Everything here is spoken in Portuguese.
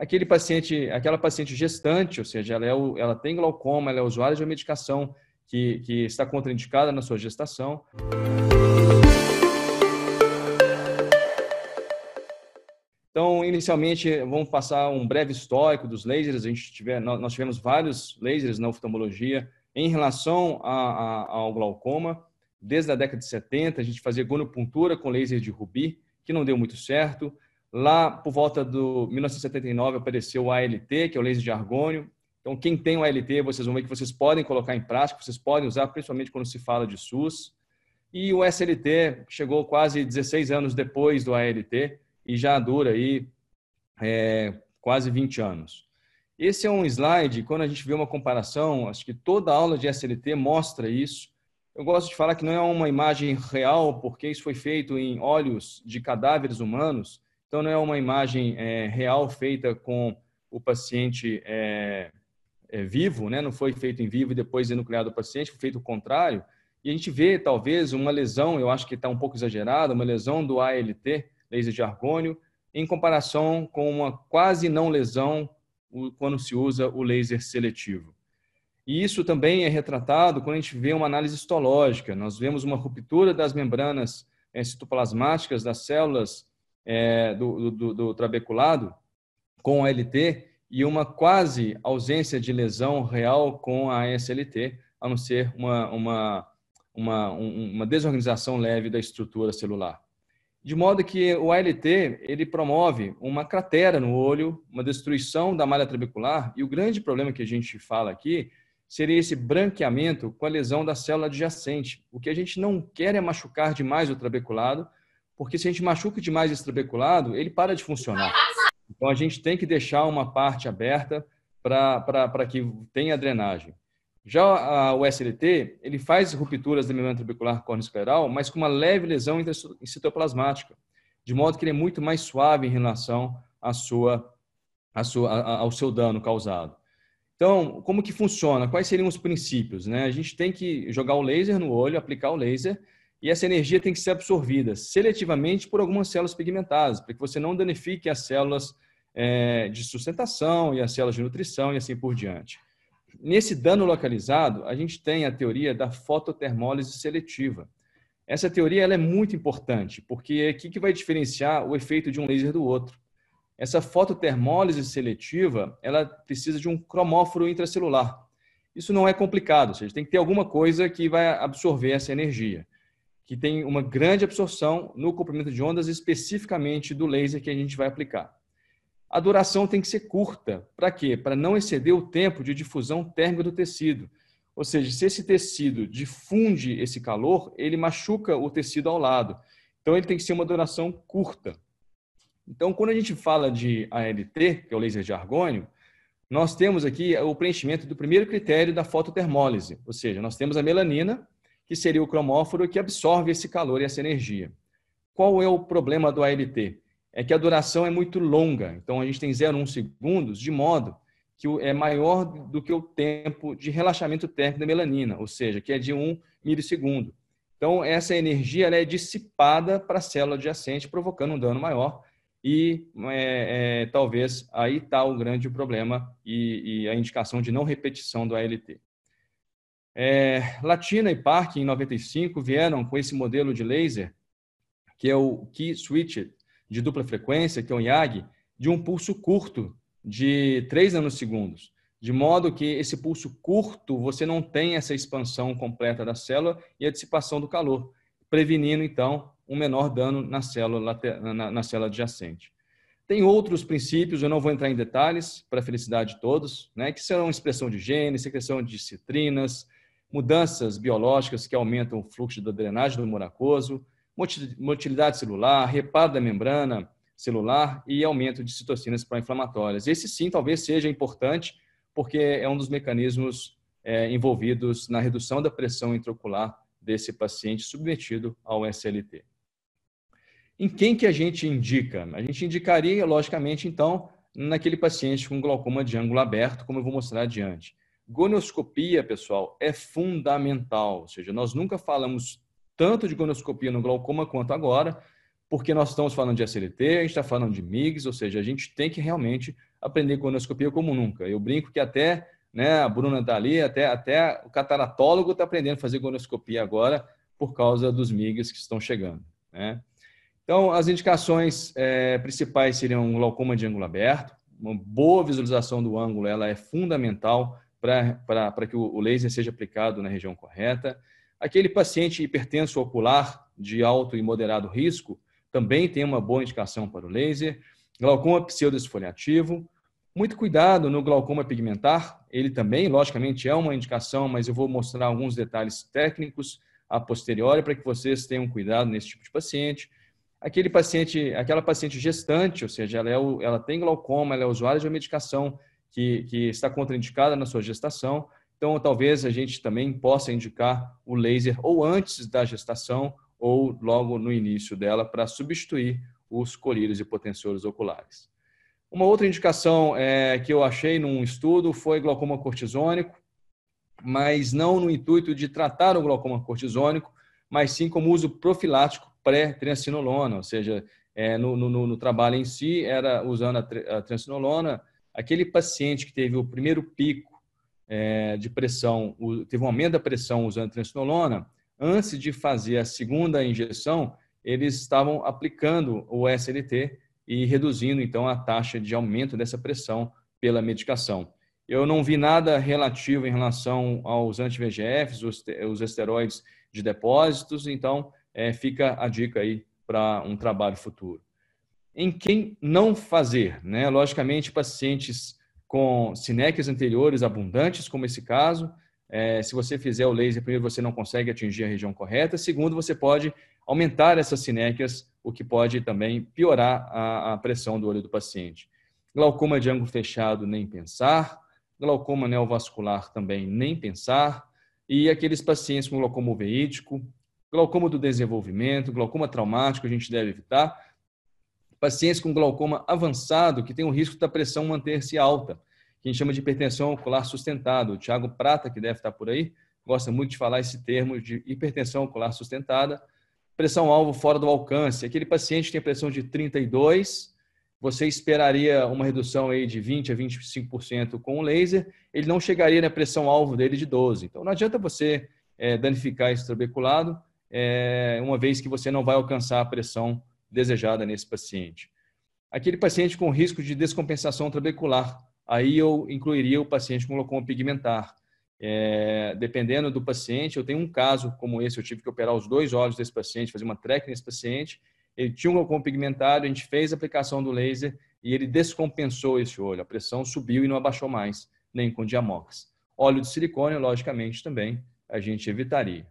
aquele paciente, aquela paciente gestante, ou seja, ela, é o, ela tem glaucoma, ela é usuária de uma medicação que, que está contraindicada na sua gestação. Então, inicialmente, vamos passar um breve histórico dos lasers. A gente tiver, nós tivemos vários lasers na oftalmologia em relação a, a, ao glaucoma. Desde a década de 70, a gente fazia gonopuntura com laser de rubi, que não deu muito certo. Lá, por volta do 1979, apareceu o ALT, que é o laser de argônio. Então, quem tem o ALT, vocês vão ver que vocês podem colocar em prática, vocês podem usar, principalmente quando se fala de SUS. E o SLT chegou quase 16 anos depois do ALT, e já dura aí é, quase 20 anos. Esse é um slide, quando a gente vê uma comparação, acho que toda aula de SLT mostra isso. Eu gosto de falar que não é uma imagem real, porque isso foi feito em olhos de cadáveres humanos, então não é uma imagem é, real feita com o paciente é, é, vivo, né? não foi feito em vivo e depois enucleado o paciente, foi feito o contrário. E a gente vê, talvez, uma lesão, eu acho que está um pouco exagerada, uma lesão do ALT, laser de argônio, em comparação com uma quase não lesão quando se usa o laser seletivo. E isso também é retratado quando a gente vê uma análise histológica. Nós vemos uma ruptura das membranas é, citoplasmáticas das células é, do, do, do trabeculado com a LT e uma quase ausência de lesão real com a SLT, a não ser uma, uma, uma, uma desorganização leve da estrutura celular. De modo que o ALT ele promove uma cratera no olho, uma destruição da malha trabecular, e o grande problema que a gente fala aqui seria esse branqueamento com a lesão da célula adjacente. O que a gente não quer é machucar demais o trabeculado, porque se a gente machuca demais esse trabeculado, ele para de funcionar. Então a gente tem que deixar uma parte aberta para que tenha drenagem. Já o SLT, ele faz rupturas da membrana trabecular corneoescleral, mas com uma leve lesão citoplasmática, de modo que ele é muito mais suave em relação à sua, à sua, ao seu dano causado. Então, como que funciona? Quais seriam os princípios? Né? A gente tem que jogar o laser no olho, aplicar o laser, e essa energia tem que ser absorvida seletivamente por algumas células pigmentadas, para que você não danifique as células é, de sustentação e as células de nutrição e assim por diante. Nesse dano localizado, a gente tem a teoria da fototermólise seletiva. Essa teoria ela é muito importante, porque é aqui que vai diferenciar o efeito de um laser do outro. Essa fototermólise seletiva, ela precisa de um cromóforo intracelular. Isso não é complicado, ou seja, tem que ter alguma coisa que vai absorver essa energia, que tem uma grande absorção no comprimento de ondas, especificamente do laser que a gente vai aplicar a duração tem que ser curta. Para quê? Para não exceder o tempo de difusão térmica do tecido. Ou seja, se esse tecido difunde esse calor, ele machuca o tecido ao lado. Então, ele tem que ser uma duração curta. Então, quando a gente fala de ALT, que é o laser de argônio, nós temos aqui o preenchimento do primeiro critério da fototermólise, ou seja, nós temos a melanina, que seria o cromóforo que absorve esse calor e essa energia. Qual é o problema do ALT? é que a duração é muito longa. Então, a gente tem 0,1 segundos, de modo que é maior do que o tempo de relaxamento térmico da melanina, ou seja, que é de 1 milissegundo. Então, essa energia é dissipada para a célula adjacente, provocando um dano maior. E é, é, talvez aí está o grande problema e, e, a indicação de não repetição do ALT. É, Latina e Park, em 95, vieram com esse modelo de laser, que é o Key Switched, de dupla frequência, que é o IAG, de um pulso curto de 3 nanosegundos, de modo que esse pulso curto você não tem essa expansão completa da célula e a dissipação do calor, prevenindo então um menor dano na célula, na, na célula adjacente. Tem outros princípios, eu não vou entrar em detalhes, para a felicidade de todos, né, que serão expressão de genes, secreção de citrinas, mudanças biológicas que aumentam o fluxo da drenagem do moracoso, motilidade celular, reparo da membrana celular e aumento de citocinas pró-inflamatórias. Esse sim talvez seja importante, porque é um dos mecanismos é, envolvidos na redução da pressão intraocular desse paciente submetido ao SLT. Em quem que a gente indica? A gente indicaria, logicamente, então, naquele paciente com glaucoma de ângulo aberto, como eu vou mostrar adiante. Gonoscopia, pessoal, é fundamental, ou seja, nós nunca falamos tanto de gonoscopia no glaucoma quanto agora, porque nós estamos falando de SLT, a gente está falando de MIGS, ou seja, a gente tem que realmente aprender colonoscopia como nunca. Eu brinco que até né, a Bruna está ali, até, até o cataratólogo está aprendendo a fazer colonoscopia agora por causa dos MIGs que estão chegando. Né? Então, as indicações é, principais seriam glaucoma de ângulo aberto. Uma boa visualização do ângulo ela é fundamental para que o laser seja aplicado na região correta. Aquele paciente hipertenso ocular de alto e moderado risco também tem uma boa indicação para o laser. Glaucoma pseudoesfoliativo. Muito cuidado no glaucoma pigmentar. Ele também, logicamente, é uma indicação, mas eu vou mostrar alguns detalhes técnicos a posteriori para que vocês tenham cuidado nesse tipo de paciente. Aquele paciente, aquela paciente gestante, ou seja, ela, é ela tem glaucoma, ela é usuária de uma medicação que, que está contraindicada na sua gestação. Então, talvez a gente também possa indicar o laser ou antes da gestação ou logo no início dela para substituir os colírios e potensores oculares. Uma outra indicação é, que eu achei num estudo foi glaucoma cortisônico, mas não no intuito de tratar o glaucoma cortisônico, mas sim como uso profilático pré-triancinolona, ou seja, é, no, no, no, trabalho em si era usando a, a triancinolona aquele paciente que teve o primeiro pico é, de pressão, teve um aumento da pressão usando triancinolona, antes de fazer a segunda injeção, eles estavam aplicando o SLT e reduzindo então a taxa de aumento dessa pressão pela medicação. Eu não vi nada relativo em relação aos anti-VGFs, os, os esteroides de depósitos, então é, fica a dica aí para um trabalho futuro em quem não fazer. Né? Logicamente, pacientes com sinéquias anteriores abundantes, como esse caso, é, se você fizer o laser, primeiro você não consegue atingir a região correta, segundo, você pode aumentar essas sinéquias, o que pode também piorar a, a pressão do olho do paciente. Glaucoma de ângulo fechado, nem pensar. Glaucoma neovascular também, nem pensar. E aqueles pacientes com glaucoma uveítico, glaucoma do desenvolvimento, glaucoma traumático, a gente deve evitar pacientes com glaucoma avançado que tem o risco da pressão manter-se alta, que a gente chama de hipertensão ocular sustentada. O Tiago Prata, que deve estar por aí, gosta muito de falar esse termo de hipertensão ocular sustentada. Pressão alvo fora do alcance. Aquele paciente que tem pressão de 32, você esperaria uma redução aí de 20 a 25% com o laser, ele não chegaria na pressão alvo dele de 12. Então não adianta você é, danificar esse trabeculado, é, uma vez que você não vai alcançar a pressão desejada nesse paciente. Aquele paciente com risco de descompensação trabecular, aí eu incluiria o paciente com glaucoma pigmentar. É, dependendo do paciente, eu tenho um caso como esse, eu tive que operar os dois olhos desse paciente, fazer uma treca nesse paciente, ele tinha um glaucoma pigmentado, a gente fez a aplicação do laser e ele descompensou esse olho, a pressão subiu e não abaixou mais, nem com diamox. Óleo de silicone, logicamente, também a gente evitaria.